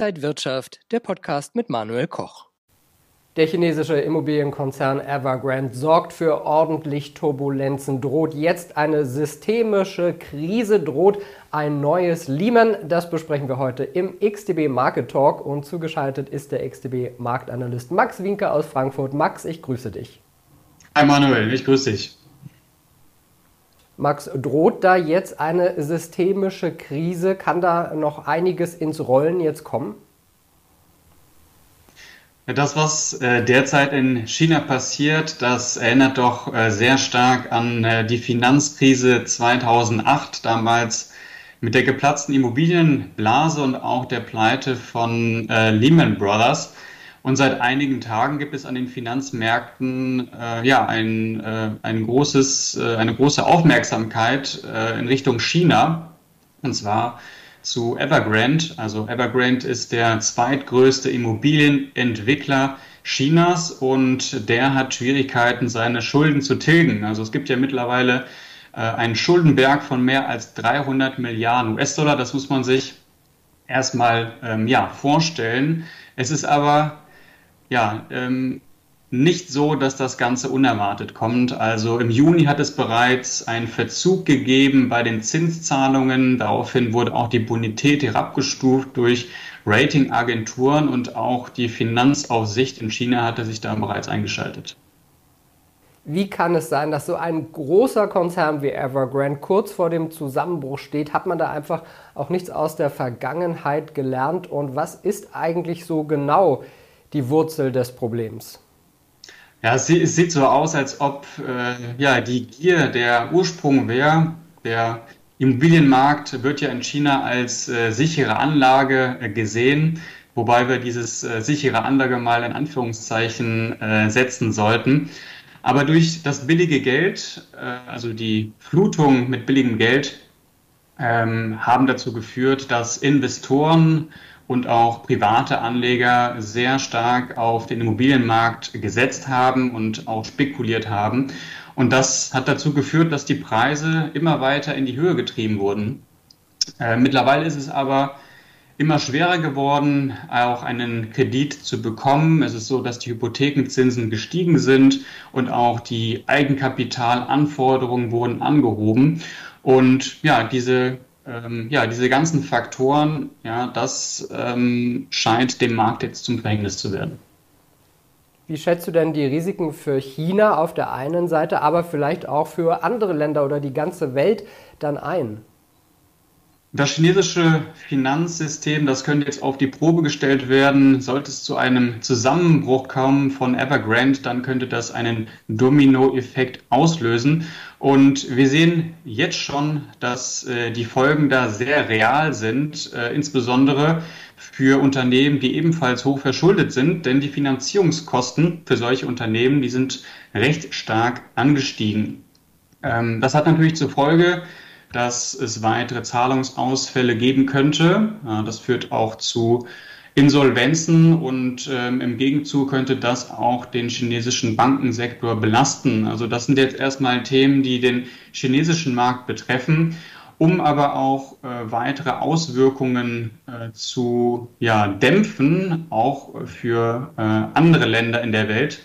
Inside Wirtschaft, der Podcast mit Manuel Koch. Der chinesische Immobilienkonzern Evergrande sorgt für ordentlich Turbulenzen, droht jetzt eine systemische Krise, droht ein neues Lehman. Das besprechen wir heute im XTB Market Talk und zugeschaltet ist der XTB Marktanalyst Max Winke aus Frankfurt. Max, ich grüße dich. Hi Manuel, ich grüße dich. Max, droht da jetzt eine systemische Krise? Kann da noch einiges ins Rollen jetzt kommen? Das, was äh, derzeit in China passiert, das erinnert doch äh, sehr stark an äh, die Finanzkrise 2008, damals mit der geplatzten Immobilienblase und auch der Pleite von Lehman Brothers. Und seit einigen Tagen gibt es an den Finanzmärkten äh, ja ein, äh, ein großes, äh, eine große Aufmerksamkeit äh, in Richtung China. Und zwar zu Evergrande. Also Evergrande ist der zweitgrößte Immobilienentwickler Chinas und der hat Schwierigkeiten, seine Schulden zu tilgen. Also es gibt ja mittlerweile äh, einen Schuldenberg von mehr als 300 Milliarden US-Dollar. Das muss man sich erstmal ähm, ja, vorstellen. Es ist aber ja, ähm, nicht so, dass das Ganze unerwartet kommt. Also im Juni hat es bereits einen Verzug gegeben bei den Zinszahlungen. Daraufhin wurde auch die Bonität herabgestuft durch Ratingagenturen und auch die Finanzaufsicht in China hatte sich da bereits eingeschaltet. Wie kann es sein, dass so ein großer Konzern wie Evergrande kurz vor dem Zusammenbruch steht? Hat man da einfach auch nichts aus der Vergangenheit gelernt? Und was ist eigentlich so genau die Wurzel des Problems? Ja, es sieht, es sieht so aus, als ob äh, ja, die Gier der Ursprung wäre. Der Immobilienmarkt wird ja in China als äh, sichere Anlage äh, gesehen, wobei wir dieses äh, sichere Anlage mal in Anführungszeichen äh, setzen sollten. Aber durch das billige Geld, äh, also die Flutung mit billigem Geld, ähm, haben dazu geführt, dass Investoren und auch private Anleger sehr stark auf den Immobilienmarkt gesetzt haben und auch spekuliert haben. Und das hat dazu geführt, dass die Preise immer weiter in die Höhe getrieben wurden. Äh, mittlerweile ist es aber immer schwerer geworden, auch einen Kredit zu bekommen. Es ist so, dass die Hypothekenzinsen gestiegen sind und auch die Eigenkapitalanforderungen wurden angehoben. Und ja, diese ähm, ja, diese ganzen Faktoren, ja, das ähm, scheint dem Markt jetzt zum Verhängnis zu werden. Wie schätzt du denn die Risiken für China auf der einen Seite, aber vielleicht auch für andere Länder oder die ganze Welt dann ein? Das chinesische Finanzsystem, das könnte jetzt auf die Probe gestellt werden. Sollte es zu einem Zusammenbruch kommen von Evergrande, dann könnte das einen Dominoeffekt auslösen. Und wir sehen jetzt schon, dass äh, die Folgen da sehr real sind, äh, insbesondere für Unternehmen, die ebenfalls hoch verschuldet sind, denn die Finanzierungskosten für solche Unternehmen, die sind recht stark angestiegen. Ähm, das hat natürlich zur Folge, dass es weitere Zahlungsausfälle geben könnte. Das führt auch zu Insolvenzen und ähm, im Gegenzug könnte das auch den chinesischen Bankensektor belasten. Also das sind jetzt erstmal Themen, die den chinesischen Markt betreffen. Um aber auch äh, weitere Auswirkungen äh, zu ja, dämpfen, auch für äh, andere Länder in der Welt,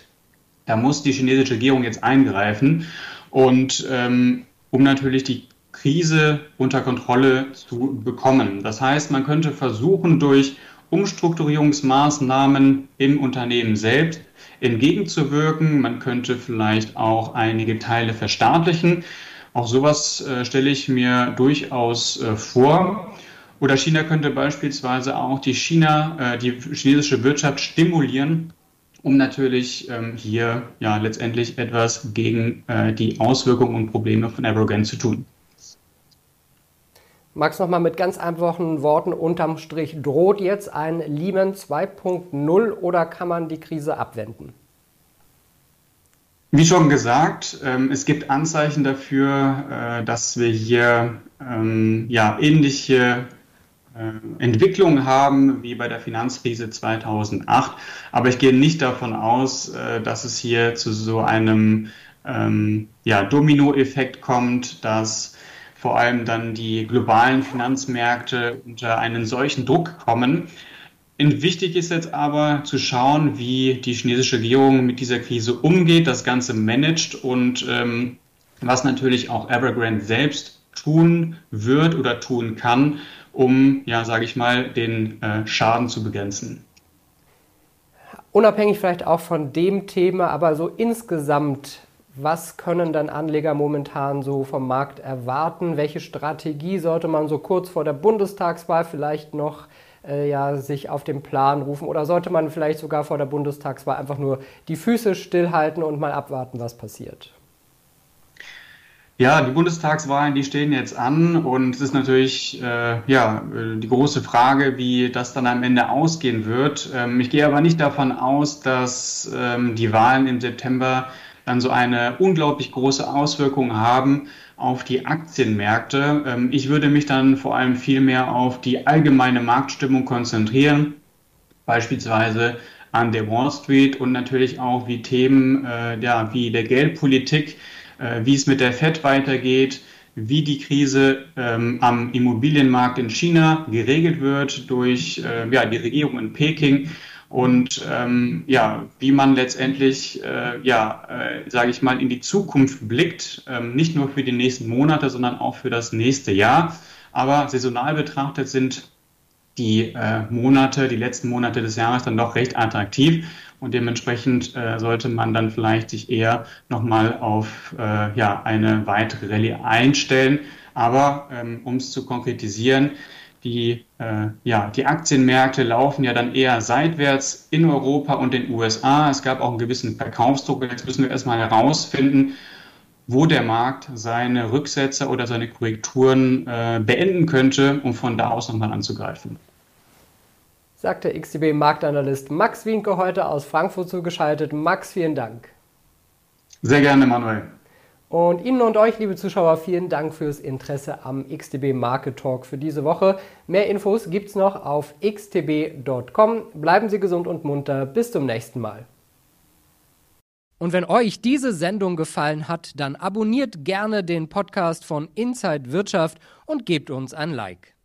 da muss die chinesische Regierung jetzt eingreifen. Und ähm, um natürlich die Krise unter Kontrolle zu bekommen. Das heißt, man könnte versuchen, durch Umstrukturierungsmaßnahmen im Unternehmen selbst entgegenzuwirken. Man könnte vielleicht auch einige Teile verstaatlichen. Auch sowas äh, stelle ich mir durchaus äh, vor. Oder China könnte beispielsweise auch die China, äh, die chinesische Wirtschaft stimulieren, um natürlich ähm, hier ja letztendlich etwas gegen äh, die Auswirkungen und Probleme von Evergrande zu tun. Max, nochmal mit ganz einfachen Worten unterm Strich. Droht jetzt ein Lehman 2.0 oder kann man die Krise abwenden? Wie schon gesagt, ähm, es gibt Anzeichen dafür, äh, dass wir hier ähm, ja, ähnliche äh, Entwicklungen haben wie bei der Finanzkrise 2008. Aber ich gehe nicht davon aus, äh, dass es hier zu so einem ähm, ja, Dominoeffekt kommt, dass vor allem dann die globalen Finanzmärkte unter einen solchen Druck kommen. Wichtig ist jetzt aber zu schauen, wie die chinesische Regierung mit dieser Krise umgeht, das Ganze managt und ähm, was natürlich auch Evergrande selbst tun wird oder tun kann, um, ja, sage ich mal, den äh, Schaden zu begrenzen. Unabhängig vielleicht auch von dem Thema, aber so insgesamt, was können dann Anleger momentan so vom Markt erwarten? Welche Strategie sollte man so kurz vor der Bundestagswahl vielleicht noch äh, ja, sich auf den Plan rufen? Oder sollte man vielleicht sogar vor der Bundestagswahl einfach nur die Füße stillhalten und mal abwarten, was passiert? Ja, die Bundestagswahlen, die stehen jetzt an und es ist natürlich äh, ja die große Frage, wie das dann am Ende ausgehen wird. Ähm, ich gehe aber nicht davon aus, dass ähm, die Wahlen im September dann so eine unglaublich große Auswirkung haben auf die Aktienmärkte. Ähm, ich würde mich dann vor allem viel mehr auf die allgemeine Marktstimmung konzentrieren, beispielsweise an der Wall Street und natürlich auch wie Themen äh, ja, wie der Geldpolitik äh, wie es mit der FED weitergeht, wie die Krise ähm, am Immobilienmarkt in China geregelt wird durch äh, ja, die Regierung in Peking und ähm, ja, wie man letztendlich, äh, ja, äh, sage ich mal, in die Zukunft blickt, ähm, nicht nur für die nächsten Monate, sondern auch für das nächste Jahr. Aber saisonal betrachtet sind die äh, Monate, die letzten Monate des Jahres dann doch recht attraktiv und dementsprechend äh, sollte man dann vielleicht sich eher nochmal auf äh, ja, eine weitere Rallye einstellen. Aber ähm, um es zu konkretisieren, die, äh, ja, die Aktienmärkte laufen ja dann eher seitwärts in Europa und den USA. Es gab auch einen gewissen Verkaufsdruck. Jetzt müssen wir erstmal herausfinden, wo der Markt seine Rücksätze oder seine Korrekturen äh, beenden könnte, um von da aus nochmal anzugreifen. Sagt der XTB-Marktanalyst Max Wienke heute aus Frankfurt zugeschaltet. Max, vielen Dank. Sehr gerne, Manuel. Und Ihnen und euch, liebe Zuschauer, vielen Dank fürs Interesse am XTB Market Talk für diese Woche. Mehr Infos gibt es noch auf xtb.com. Bleiben Sie gesund und munter. Bis zum nächsten Mal. Und wenn euch diese Sendung gefallen hat, dann abonniert gerne den Podcast von Inside Wirtschaft und gebt uns ein Like.